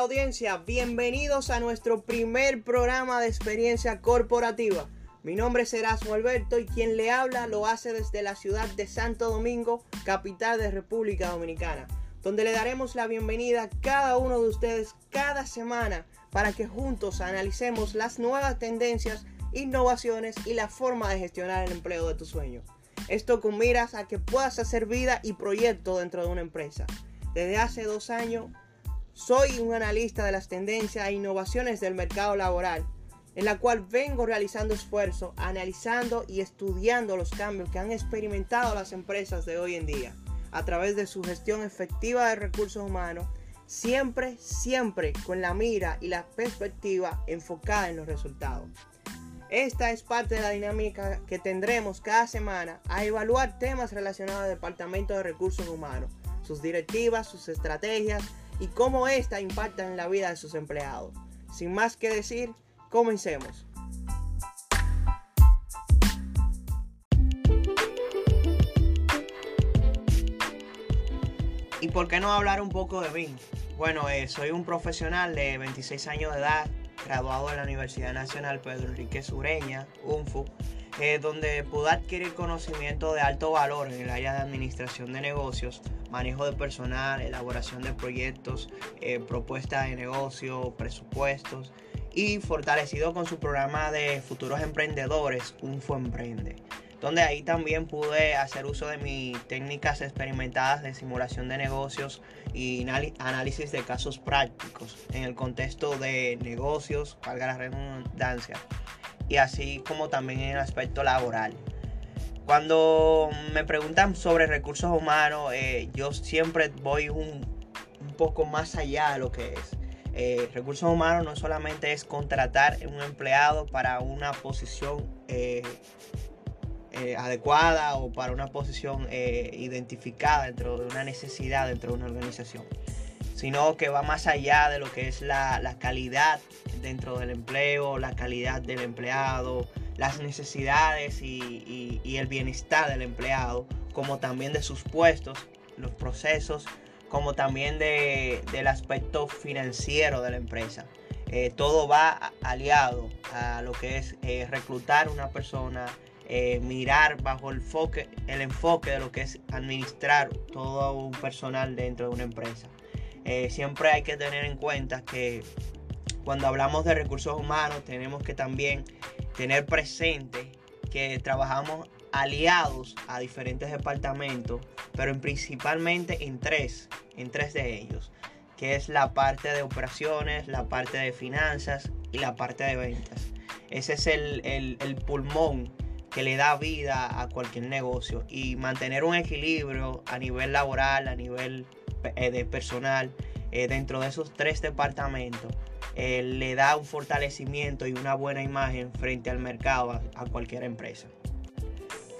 Audiencia, bienvenidos a nuestro primer programa de experiencia corporativa. Mi nombre es Erasmo Alberto y quien le habla lo hace desde la ciudad de Santo Domingo, capital de República Dominicana, donde le daremos la bienvenida a cada uno de ustedes cada semana para que juntos analicemos las nuevas tendencias, innovaciones y la forma de gestionar el empleo de tu sueño. Esto con miras a que puedas hacer vida y proyecto dentro de una empresa. Desde hace dos años soy un analista de las tendencias e innovaciones del mercado laboral, en la cual vengo realizando esfuerzos, analizando y estudiando los cambios que han experimentado las empresas de hoy en día a través de su gestión efectiva de recursos humanos, siempre, siempre con la mira y la perspectiva enfocada en los resultados. Esta es parte de la dinámica que tendremos cada semana a evaluar temas relacionados al Departamento de Recursos Humanos, sus directivas, sus estrategias, y cómo esta impacta en la vida de sus empleados. Sin más que decir, comencemos. ¿Y por qué no hablar un poco de mí? Bueno, eh, soy un profesional de 26 años de edad, graduado de la Universidad Nacional Pedro Enrique Sureña, UNFU, eh, donde pude adquirir conocimiento de alto valor en el área de administración de negocios, manejo de personal, elaboración de proyectos, eh, propuestas de negocio, presupuestos y fortalecido con su programa de futuros emprendedores, UNFO Emprende donde ahí también pude hacer uso de mis técnicas experimentadas de simulación de negocios y análisis de casos prácticos en el contexto de negocios, valga la redundancia, y así como también en el aspecto laboral. Cuando me preguntan sobre recursos humanos, eh, yo siempre voy un, poco más allá de lo que es. Eh, recursos humanos no solamente es contratar un empleado para una posición eh, adecuada o para una posición identificada dentro de una necesidad dentro de una organización, sino que va más allá de lo que es la, la calidad dentro del empleo, la calidad del empleado, las necesidades y, el bienestar del empleado, como también de sus puestos, los procesos, como también del aspecto financiero de la empresa. Eh, todo va aliado a lo que es eh, reclutar una persona, eh, mirar bajo el enfoque, el enfoque de lo que es administrar todo un personal dentro de una empresa. Siempre hay que tener en cuenta que cuando hablamos de recursos humanos tenemos que también tener presente que trabajamos aliados a diferentes departamentos, pero principalmente en tres, en tres de ellos, que es la parte de operaciones, la parte de finanzas y la parte de ventas. Ese es el, el pulmón que le da vida a cualquier negocio y mantener un equilibrio a nivel laboral, a nivel eh, de personal, eh, dentro de esos tres departamentos eh, le da un fortalecimiento y una buena imagen frente al mercado a, cualquier empresa.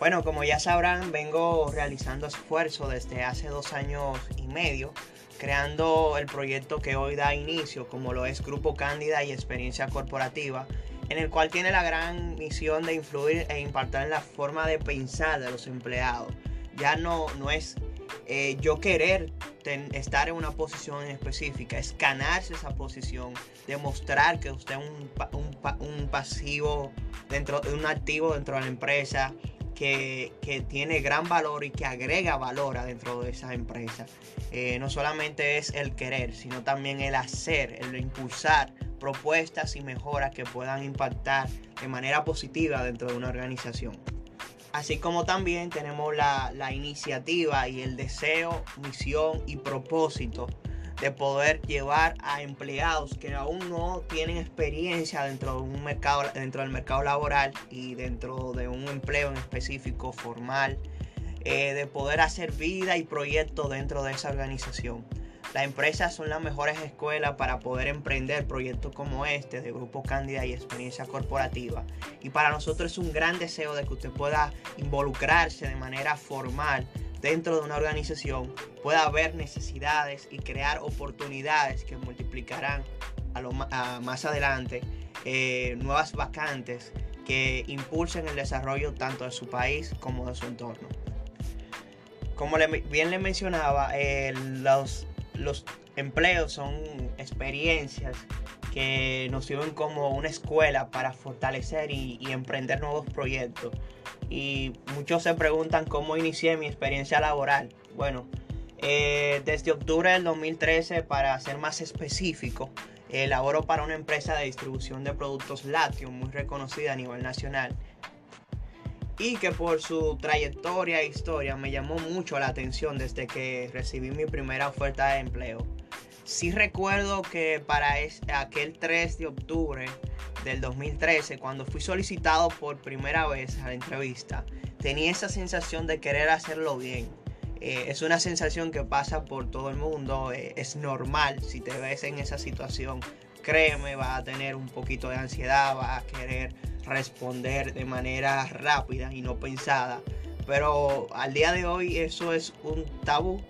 Bueno, como ya sabrán, vengo realizando esfuerzos desde hace dos años y medio, creando el proyecto que hoy da inicio, como lo es Grupo Cándida y Experiencia Corporativa, en el cual tiene la gran misión de influir e impactar en la forma de pensar de los empleados. Ya no, no es eh, yo querer estar en una posición específica, es ganarse esa posición, demostrar que usted es un, pasivo dentro, un activo dentro de la empresa, que, tiene gran valor y que agrega valor adentro de esa empresa. Eh, no solamente es el querer, sino también el hacer, el impulsar propuestas y mejoras que puedan impactar de manera positiva dentro de una organización. Así como también tenemos la, iniciativa y el deseo, misión y propósito de poder llevar a empleados que aún no tienen experiencia dentro de un mercado dentro del mercado laboral y dentro de un empleo en específico formal eh, de poder hacer vida y proyectos dentro de esa organización las empresas son las mejores escuelas para poder emprender proyectos como este de Grupo Cándida y Experiencia Corporativa. Y para nosotros es un gran deseo de que usted pueda involucrarse de manera formal dentro de una organización, pueda ver necesidades y crear oportunidades que multiplicarán a más adelante eh, nuevas vacantes que impulsen el desarrollo tanto de su país como de su entorno. Como bien le mencionaba, los los empleos son experiencias que nos sirven como una escuela para fortalecer y, emprender nuevos proyectos. Y muchos se preguntan cómo inicié mi experiencia laboral. Bueno, eh, desde octubre del 2013, para ser más específico, eh, laboro para una empresa de distribución de productos lácteos muy reconocida a nivel nacional y que por su trayectoria e historia me llamó mucho la atención desde que recibí mi primera oferta de empleo. Sí recuerdo que para aquel 3 de octubre del 2013, cuando fui solicitado por primera vez a la entrevista, tenía esa sensación de querer hacerlo bien. Eh, es una sensación que pasa por todo el mundo, eh, es normal si te ves en esa situación. Créeme, va a tener un poquito de ansiedad, va a querer responder de manera rápida y no pensada. Pero al día de hoy eso es un tabú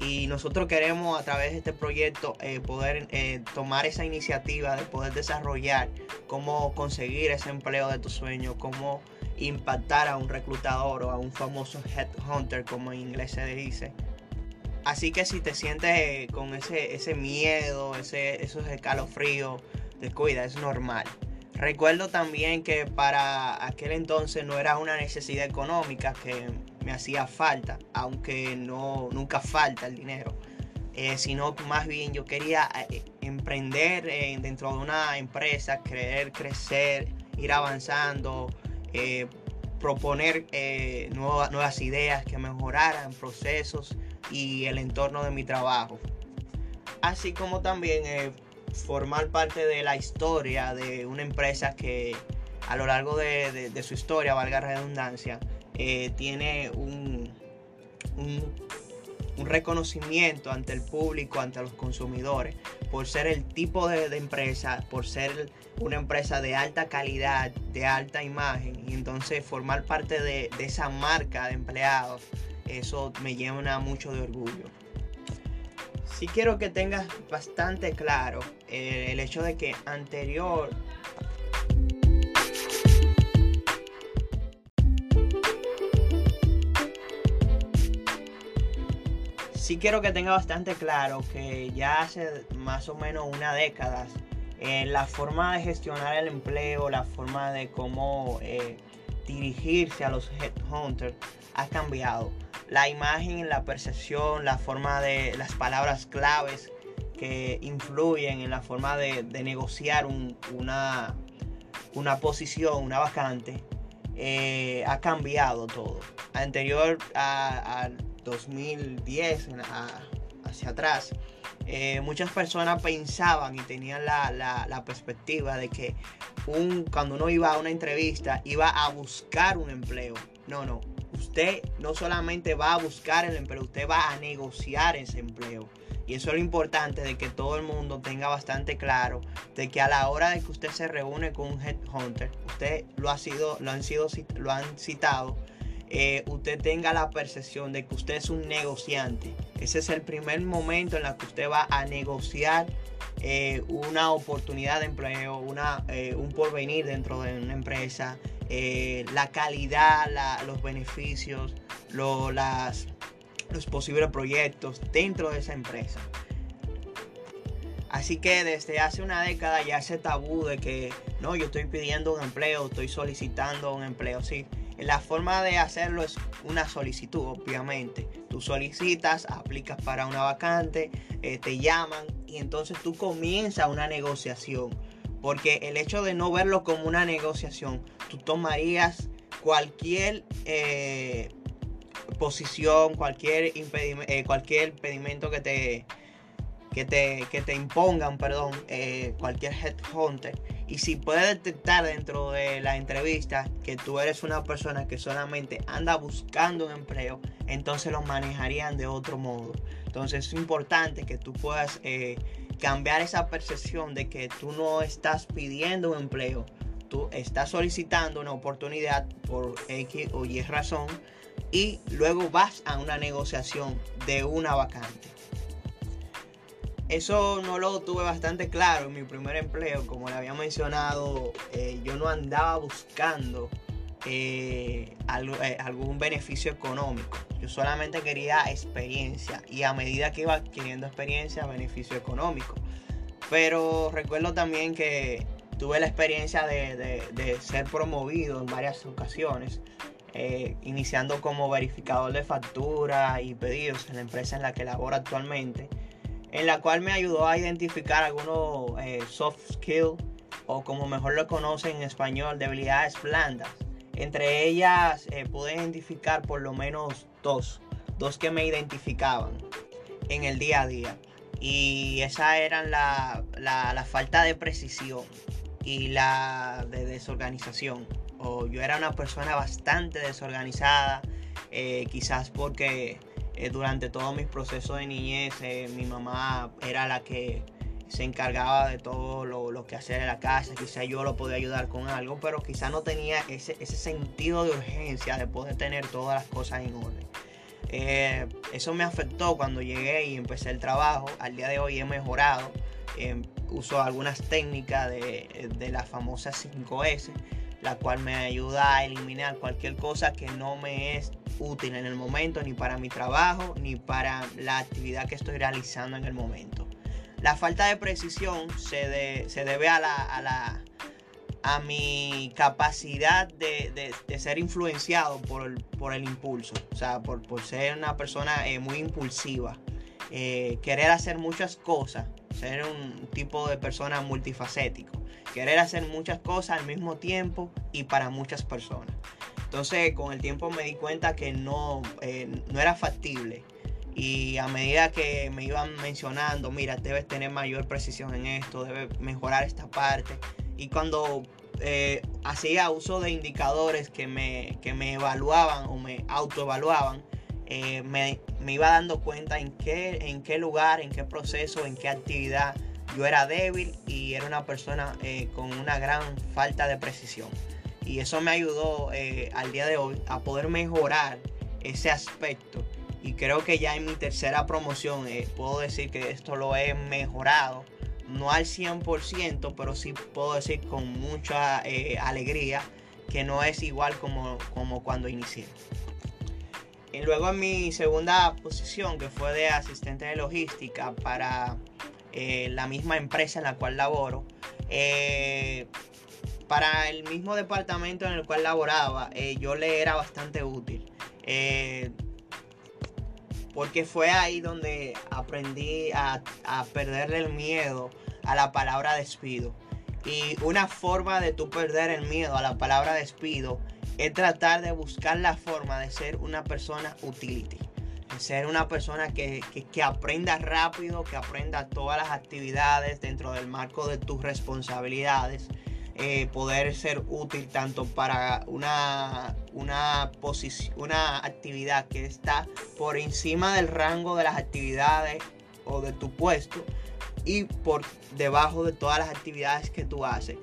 y nosotros queremos a través de este proyecto eh, poder eh, tomar esa iniciativa de poder desarrollar cómo conseguir ese empleo de tu sueño, cómo impactar a un reclutador o a un famoso headhunter como en inglés se dice. Así que si te sientes con ese, ese miedo, ese, esos escalofríos, descuida, es normal. Recuerdo también que para aquel entonces no era una necesidad económica que me hacía falta, aunque no nunca falta el dinero, eh, sino más bien yo quería eh, emprender eh, dentro de una empresa, querer crecer, ir avanzando, proponer nuevas, nuevas ideas que mejoraran procesos y el entorno de mi trabajo. Así como también formar parte de la historia de una empresa que a lo largo de, su historia, valga redundancia, eh, tiene un, un, reconocimiento ante el público, ante los consumidores, por ser el tipo de, empresa, por ser una empresa de alta calidad, de alta imagen, y entonces formar parte de, esa marca de empleados, eso me llena mucho de orgullo. Sí quiero que tengas bastante claro eh, el hecho de que anterior sí quiero que tenga bastante claro que ya hace más o menos una década eh, la forma de gestionar el empleo, la forma de cómo eh, dirigirse a los headhunters ha cambiado la imagen, la percepción, la forma de las palabras claves que influyen en la forma de, negociar una, una posición, una vacante, eh, ha cambiado todo. Anterior al 2010, hacia atrás, eh, muchas personas pensaban y tenían la, la, perspectiva de que un, cuando uno iba a una entrevista iba a buscar un empleo. No, no usted no solamente va a buscar el empleo, usted va a negociar ese empleo. Y eso es lo importante de que todo el mundo tenga bastante claro de que a la hora de que usted se reúne con un headhunter, usted lo ha sido, lo han sido, lo han citado, eh, usted tenga la percepción de que usted es un negociante. Ese es el primer momento en el que usted va a negociar eh, una oportunidad de empleo, una, eh, un porvenir dentro de una empresa, la calidad, los beneficios, las, los posibles proyectos dentro de esa empresa. Así que desde hace una década ya ese tabú de que no, yo estoy pidiendo un empleo, estoy solicitando un empleo. Sí, la forma de hacerlo es una solicitud, obviamente. Tú solicitas, aplicas para una vacante, eh, te llaman y entonces tú comienzas una negociación porque el hecho de no verlo como una negociación, tú tomarías cualquier eh, posición, cualquier, eh, cualquier impedimento que te, que te, que te impongan, perdón, eh, cualquier headhunter. Y si puede detectar dentro de la entrevista que tú eres una persona que solamente anda buscando un empleo, entonces lo manejarían de otro modo. Entonces es importante que tú puedas cambiar esa percepción de que tú no estás pidiendo un empleo, tú estás solicitando una oportunidad por X o Y razón y luego vas a una negociación de una vacante. Eso no lo tuve bastante claro en mi primer empleo, como le había mencionado, eh, yo no andaba buscando eh, eh, algún beneficio económico. Yo solamente quería experiencia y a medida que iba adquiriendo experiencia, beneficio económico. Pero recuerdo también que tuve la experiencia de, ser promovido en varias ocasiones, iniciando como verificador de factura y pedidos en la empresa en la que laboro actualmente, en la cual me ayudó a identificar algunos eh, soft skills o como mejor lo conocen en español, debilidades blandas. Entre ellas eh, pude identificar por lo menos dos, dos que me identificaban en el día a día. Y esa eran la, falta de precisión y la de desorganización. O yo era una persona bastante desorganizada, eh, quizás porque eh, durante todos mis procesos de niñez mi mamá era la que se encargaba de todo lo, que hacer en la casa, quizá yo lo podía ayudar con algo, pero quizá no tenía ese, sentido de urgencia de poder tener todas las cosas en orden. Eh, eso me afectó cuando llegué y empecé el trabajo. Al día de hoy he mejorado. Eh, uso algunas técnicas de, de la famosa 5S, la cual me ayuda a eliminar cualquier cosa que no me es útil en el momento, ni para mi trabajo, ni para la actividad que estoy realizando en el momento. La falta de precisión se, debe a, la, a, mi capacidad de, ser influenciado por el, impulso, o sea, por, ser una persona eh, muy impulsiva, eh, querer hacer muchas cosas, ser un tipo de persona multifacético, querer hacer muchas cosas al mismo tiempo y para muchas personas. Entonces, con el tiempo me di cuenta que no, eh, no era factible y a medida que me iban mencionando, mira, debes tener mayor precisión en esto, debes mejorar esta parte. Y cuando eh, hacía uso de indicadores que me, me evaluaban o me autoevaluaban, eh, me, iba dando cuenta en qué, en qué lugar, en qué proceso, en qué actividad yo era débil y era una persona eh, con una gran falta de precisión. Y eso me ayudó al día de hoy a poder mejorar ese aspecto y creo que ya en mi tercera promoción eh, puedo decir que esto lo he mejorado. No al 100%, pero sí puedo decir con mucha eh, alegría que no es igual como, como cuando inicié. Y luego en mi segunda posición, que fue de asistente de logística para eh, la misma empresa en la cual laboro, para el mismo departamento en el cual laboraba, yo le era bastante útil porque fue ahí donde aprendí a, perderle el miedo a la palabra despido. Y una forma de tú perder el miedo a la palabra despido es tratar de buscar la forma de ser una persona utility. Ser una persona que, que, aprenda rápido, que aprenda todas las actividades dentro del marco de tus responsabilidades eh, poder ser útil tanto para una, una, una actividad que está por encima del rango de las actividades o de tu puesto y por debajo de todas las actividades que tú haces.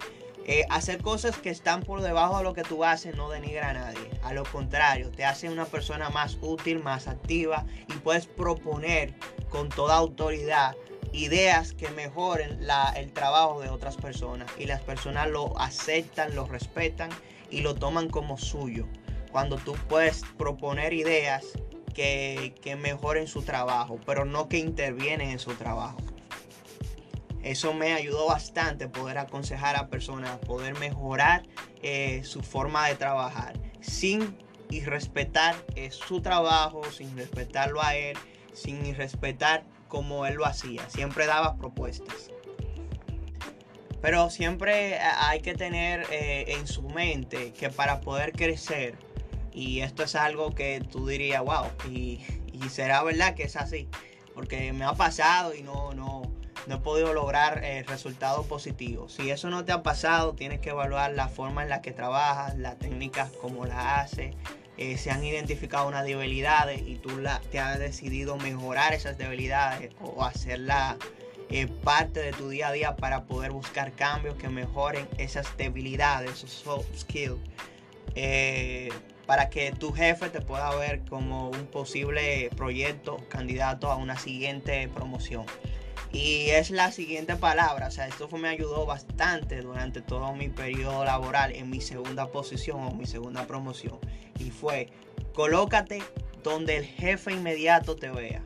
Eh, hacer cosas que están por debajo de lo que tú haces no denigra a nadie. A lo contrario, te hace una persona más útil, más activa y puedes proponer con toda autoridad ideas que mejoren el trabajo de otras personas y las personas lo aceptan, lo respetan y lo toman como suyo. Cuando tú puedes proponer ideas que, mejoren su trabajo, pero no que intervienen en su trabajo. Eso me ayudó bastante poder aconsejar a personas, poder mejorar eh, su forma de trabajar sin y respetar eh, su trabajo, sin respetarlo a él, sin respetar como él lo hacía, siempre daba propuestas. Pero siempre hay que tener eh, en su mente que para poder crecer, y esto es algo que tú dirías, wow, y, será verdad que es así, porque me ha pasado y no, no, no he podido lograr eh, resultados positivos. Si eso no te ha pasado, tienes que evaluar la forma en la que trabajas, las técnicas como las haces, eh, se han identificado unas debilidades y tú te has decidido mejorar esas debilidades o hacerla eh, parte de tu día a día para poder buscar cambios que mejoren esas debilidades, esos soft skills, eh, para que tu jefe te pueda ver como un posible proyecto, candidato a una siguiente promoción. Y es la siguiente palabra, o sea, esto me ayudó bastante durante todo mi periodo laboral en mi segunda posición o mi segunda promoción. Y fue, colócate donde el jefe inmediato te vea.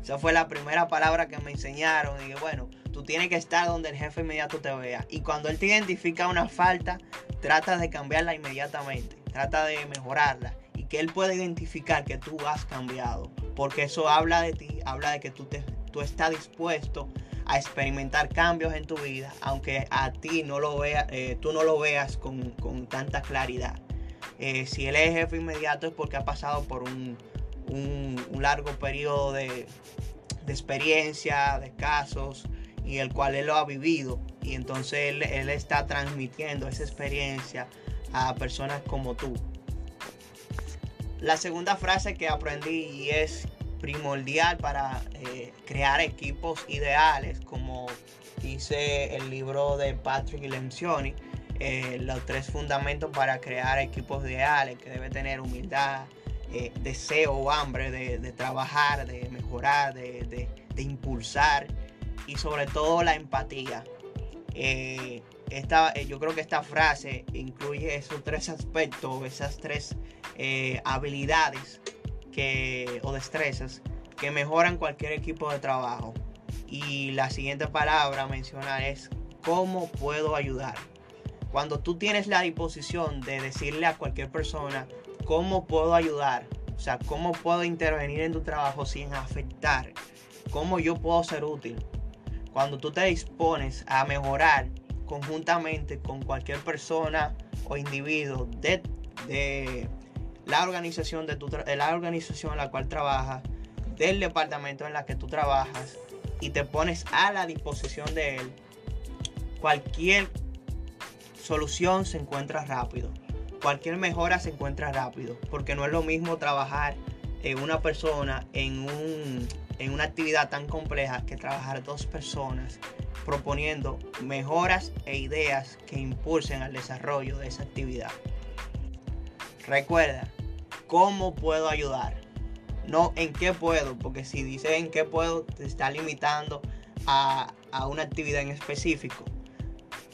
Esa fue la primera palabra que me enseñaron. Y bueno, tú tienes que estar donde el jefe inmediato te vea. Y cuando él te identifica una falta, trata de cambiarla inmediatamente. Trata de mejorarla. Y que él pueda identificar que tú has cambiado. Porque eso habla de ti, habla de que tú, te, tú estás dispuesto a experimentar cambios en tu vida, aunque a ti no lo vea, eh, tú no lo veas con, con tanta claridad. Eh, si él es jefe inmediato es porque ha pasado por un, un, largo periodo de, de, experiencia, de casos, y el cual él lo ha vivido. Y entonces él, él está transmitiendo esa experiencia a personas como tú. La segunda frase que aprendí es primordial para eh, crear equipos ideales, como dice el libro de Patrick Lencioni, eh, los tres fundamentos para crear equipos ideales, que debe tener humildad, eh, deseo o hambre de, trabajar, de mejorar, de, impulsar y sobre todo la empatía. Esta, yo creo que esta frase incluye esos tres aspectos, esas tres habilidades o destrezas que mejoran cualquier equipo de trabajo. Y la siguiente palabra a mencionar es cómo puedo ayudar. Cuando tú tienes la disposición de decirle a cualquier persona cómo puedo ayudar, o sea, cómo puedo intervenir en tu trabajo sin afectar, cómo yo puedo ser útil. Cuando tú te dispones a mejorar conjuntamente con cualquier persona o individuo de, de la organización, de tu la organización en la cual trabajas, del departamento en la que tú trabajas y te pones a la disposición de él, cualquier solución se encuentra rápido. Cualquier mejora se encuentra rápido. Porque no es lo mismo trabajar en una persona en, un, en una actividad tan compleja que trabajar dos personas proponiendo mejoras e ideas que impulsen al desarrollo de esa actividad. Recuerda, ¿cómo puedo ayudar? No en qué puedo, porque si dices en qué puedo, te está limitando a, una actividad en específico.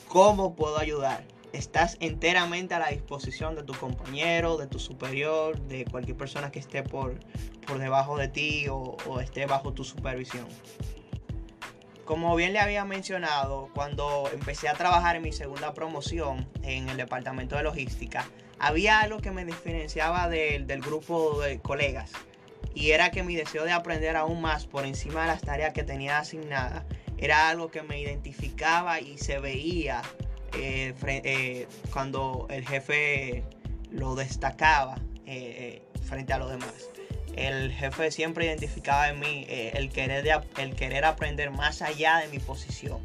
¿Cómo puedo ayudar? Estás enteramente a la disposición de tu compañero, de tu superior, de cualquier persona que esté por, por debajo de ti o esté bajo tu supervisión. Como bien le había mencionado, cuando empecé a trabajar en mi segunda promoción en el departamento de logística, había algo que me diferenciaba del, grupo de colegas y era que mi deseo de aprender aún más por encima de las tareas que tenía asignadas era algo que me identificaba y se veía eh, eh, cuando el jefe lo destacaba eh, frente a los demás. El jefe siempre identificaba en mí el, querer el querer aprender más allá de mi posición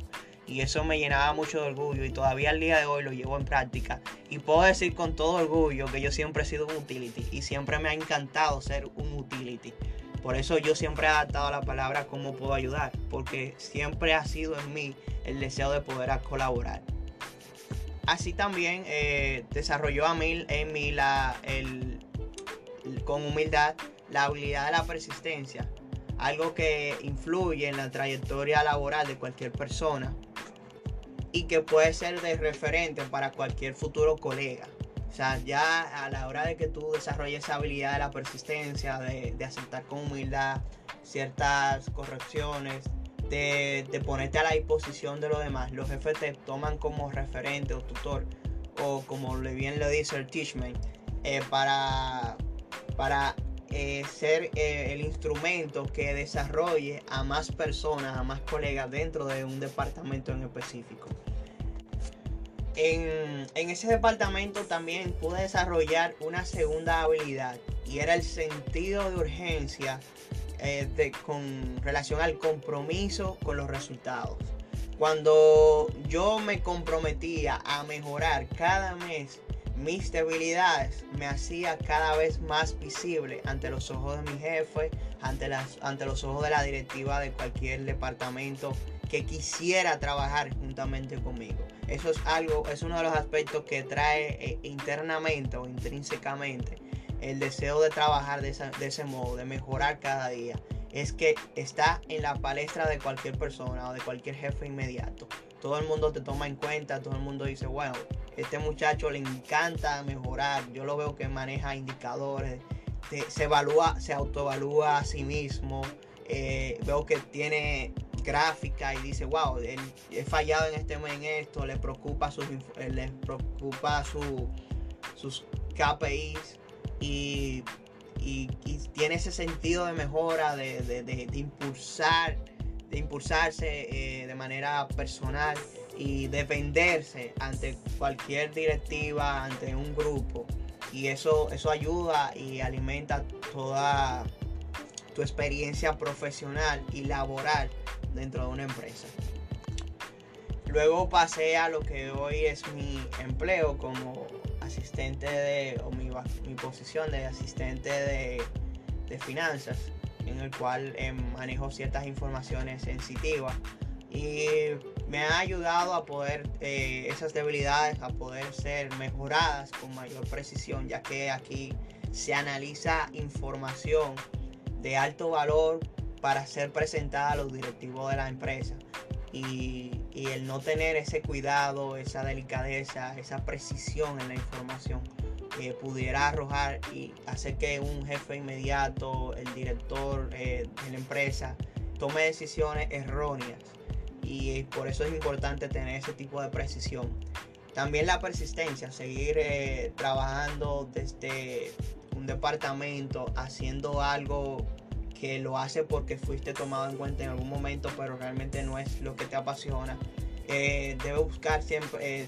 y eso me llenaba mucho de orgullo y todavía al día de hoy lo llevo en práctica y puedo decir con todo orgullo que yo siempre he sido un utility y siempre me ha encantado ser un utility. Por eso yo siempre he adaptado la palabra cómo puedo ayudar, porque siempre ha sido en mí el deseo de poder colaborar. Así también eh, desarrolló a mí, en mí la, el, con humildad la habilidad de la persistencia, algo que influye en la trayectoria laboral de cualquier persona y que puede ser de referente para cualquier futuro colega. O sea, ya a la hora de que tú desarrolles esa habilidad de la persistencia, de, aceptar con humildad ciertas correcciones, de, ponerte a la disposición de los demás, los jefes te toman como referente o tutor, o como bien le dice el teachman, eh, para, para eh, ser eh, el instrumento que desarrolle a más personas, a más colegas dentro de un departamento en específico. En, ese departamento también pude desarrollar una segunda habilidad y era el sentido de urgencia eh, con relación al compromiso con los resultados. Cuando yo me comprometía a mejorar cada mes mis debilidades me hacía cada vez más visible ante los ojos de mi jefe, ante, las, ante los ojos de la directiva de cualquier departamento que quisiera trabajar juntamente conmigo. Eso es algo, es uno de los aspectos que trae eh, internamente o intrínsecamente el deseo de trabajar de, de ese modo, de mejorar cada día. Es que está en la palestra de cualquier persona o de cualquier jefe inmediato. Todo el mundo te toma en cuenta, todo el mundo dice, bueno, este muchacho le encanta mejorar. Yo lo veo que maneja indicadores se evalúa, se autoevalúa a sí mismo. Eh, veo que tiene gráfica y dice, wow, he fallado en este en esto, le preocupa sus, le preocupa su, sus KPIs y, tiene ese sentido de mejora, de, impulsar, de impulsarse eh, de manera personal y defenderse ante cualquier directiva, ante un grupo. Y eso, eso ayuda y alimenta toda tu experiencia profesional y laboral dentro de una empresa. Luego pasé a lo que hoy es mi empleo como asistente de, o mi, posición de asistente de, finanzas, en el cual eh, manejo ciertas informaciones sensitivas. Y me ha ayudado a poder eh, esas debilidades a poder ser mejoradas con mayor precisión ya que aquí se analiza información de alto valor para ser presentada a los directivos de la empresa y, el no tener ese cuidado, esa delicadeza, esa precisión en la información que pudiera arrojar y hacer que un jefe inmediato, el director eh, de la empresa, tome decisiones erróneas y por eso es importante tener ese tipo de precisión. También la persistencia, seguir eh, trabajando desde un departamento, haciendo algo que lo hace porque fuiste tomado en cuenta en algún momento, pero realmente no es lo que te apasiona. Eh, debe buscar siempre, eh,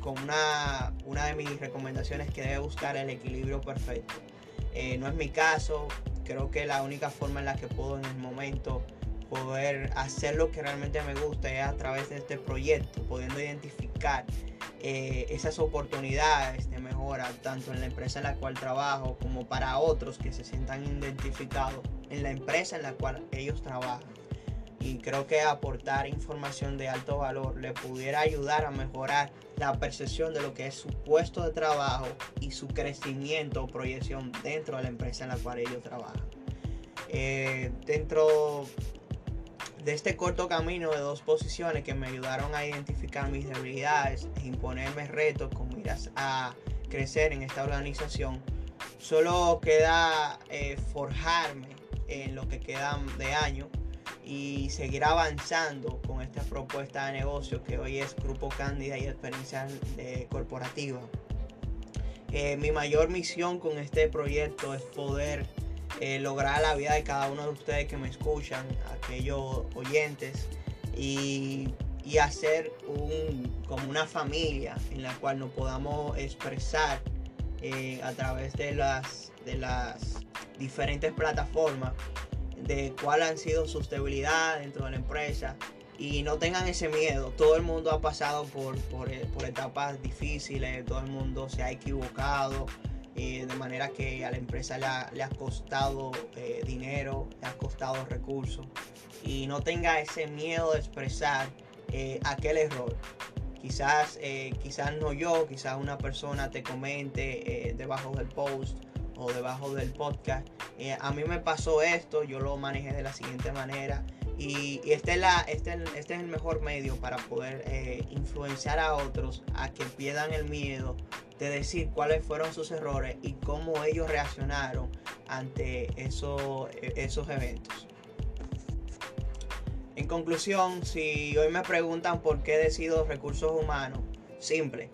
con una, una de mis recomendaciones, que debe buscar el equilibrio perfecto. no es mi caso, creo que la única forma en la que puedo en el momento poder hacer lo que realmente me gusta es a través de este proyecto, pudiendo identificar eh, esas oportunidades de mejora, tanto en la empresa en la cual trabajo como para otros que se sientan identificados en la empresa en la cual ellos trabajan. Y creo que aportar información de alto valor le pudiera ayudar a mejorar la percepción de lo que es su puesto de trabajo y su crecimiento o proyección dentro de la empresa en la cual ellos trabajan. Eh, dentro de este corto camino de dos posiciones que me ayudaron a identificar mis debilidades e imponerme retos con miras a crecer en esta organización, solo queda eh, forjarme en lo que queda de año y seguir avanzando con esta propuesta de negocio que hoy es Grupo Cándida y Experiencia Corporativa. Eh, mi mayor misión con este proyecto es poder eh, lograr la vida de cada uno de ustedes que me escuchan, aquellos oyentes, y, hacer un, como una familia en la cual nos podamos expresar eh, a través de las, de las diferentes plataformas de cuáles han sido sus debilidades dentro de la empresa y no tengan ese miedo. Todo el mundo ha pasado por, por, por etapas difíciles, todo el mundo se ha equivocado, de manera que a la empresa le ha, costado eh, dinero, le ha costado recursos y no tenga ese miedo de expresar eh, aquel error. Quizás, eh, quizás no yo, quizás una persona te comente debajo del post o debajo del podcast. a mí me pasó esto, yo lo manejé de la siguiente manera. Y, este, es la, este, este, es el mejor medio para poder influenciar a otros a que pierdan el miedo de decir cuáles fueron sus errores y cómo ellos reaccionaron ante esos, esos eventos. En conclusión, si hoy me preguntan por qué decido recursos humanos, simple.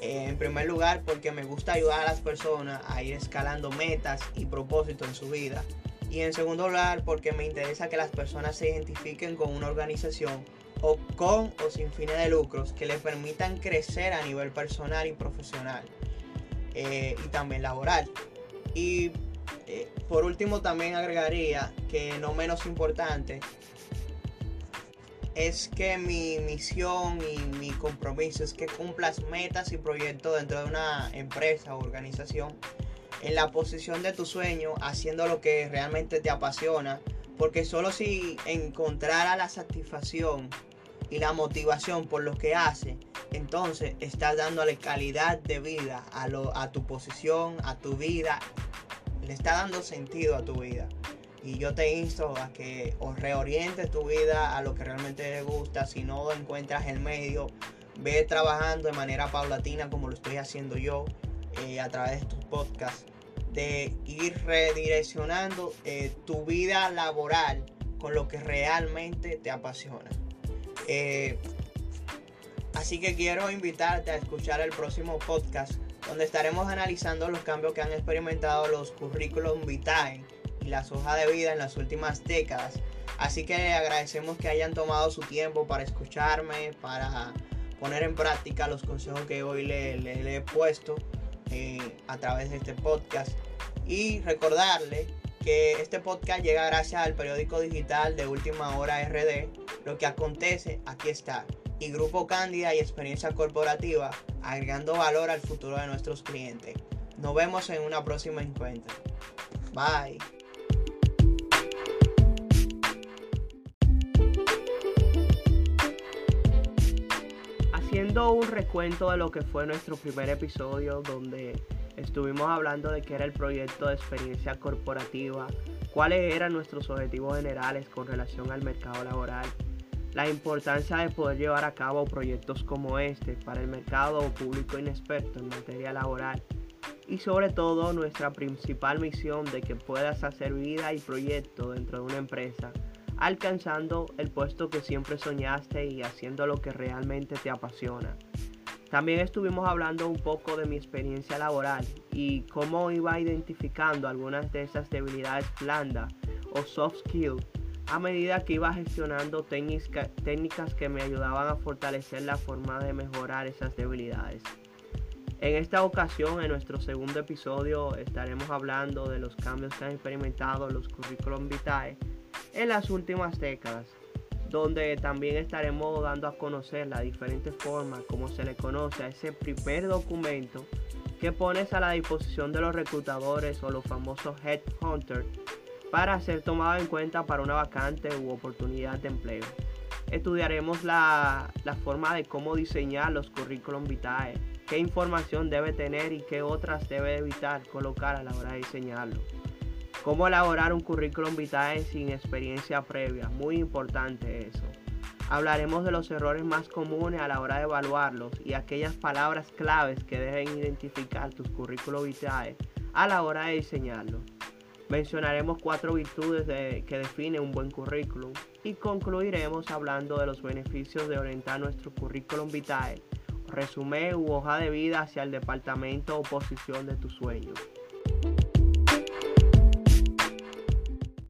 En primer lugar, porque me gusta ayudar a las personas a ir escalando metas y propósitos en su vida. Y en segundo lugar, porque me interesa que las personas se identifiquen con una organización o con o sin fines de lucros que le permitan crecer a nivel personal y profesional eh, y también laboral. Y eh, por último también agregaría que no menos importante es que mi misión y mi compromiso es que cumplas metas y proyectos dentro de una empresa o organización en la posición de tu sueño, haciendo lo que realmente te apasiona, porque solo si encontrara la satisfacción y la motivación por lo que hace, entonces estás dándole calidad de vida a tu posición, a tu vida, le está dando sentido a tu vida. Y yo te insto a que os reorientes tu vida a lo que realmente te gusta. Si no encuentras el medio, ve trabajando de manera paulatina como lo estoy haciendo yo eh, a través de estos podcasts. de ir redireccionando eh, tu vida laboral con lo que realmente te apasiona. Eh, así que quiero invitarte a escuchar el próximo podcast donde estaremos analizando los cambios que han experimentado los currículum vitae y las hojas de vida en las últimas décadas. Así que agradecemos que hayan tomado su tiempo para escucharme, para poner en práctica los consejos que hoy le, he puesto eh, a través de este podcast. Y recordarle que este podcast llega gracias al periódico digital de Última Hora RD. Lo que acontece, aquí está. Y Grupo Cándida y Experiencia Corporativa, agregando valor al futuro de nuestros clientes. Nos vemos en una próxima encuentro. Bye. Haciendo un recuento de lo que fue nuestro primer episodio donde estuvimos hablando de qué era el proyecto de experiencia corporativa, cuáles eran nuestros objetivos generales con relación al mercado laboral, la importancia de poder llevar a cabo proyectos como este para el mercado público inexperto en materia laboral y sobre todo nuestra principal misión de que puedas hacer vida y proyecto dentro de una empresa, alcanzando el puesto que siempre soñaste y haciendo lo que realmente te apasiona. También estuvimos hablando un poco de mi experiencia laboral y cómo iba identificando algunas de esas debilidades blandas o soft skills a medida que iba gestionando técnicas que me ayudaban a fortalecer la forma de mejorar esas debilidades. En esta ocasión, en nuestro segundo episodio, estaremos hablando de los cambios que han experimentado los currículum vitae en las últimas décadas donde también estaremos dando a conocer la diferente forma como se le conoce a ese primer documento que pones a la disposición de los reclutadores o los famosos headhunters para ser tomado en cuenta para una vacante u oportunidad de empleo. Estudiaremos la, la forma de cómo diseñar los currículum vitae, qué información debe tener y qué otras debe evitar colocar a la hora de diseñarlo. Cómo elaborar un currículum vitae sin experiencia previa, muy importante eso. Hablaremos de los errores más comunes a la hora de evaluarlos y aquellas palabras claves que deben identificar tus currículum vitae a la hora de diseñarlo. Mencionaremos cuatro virtudes que definen un buen currículum y concluiremos hablando de los beneficios de orientar nuestro currículum vitae, resumen u hoja de vida hacia el departamento o posición de tus sueños.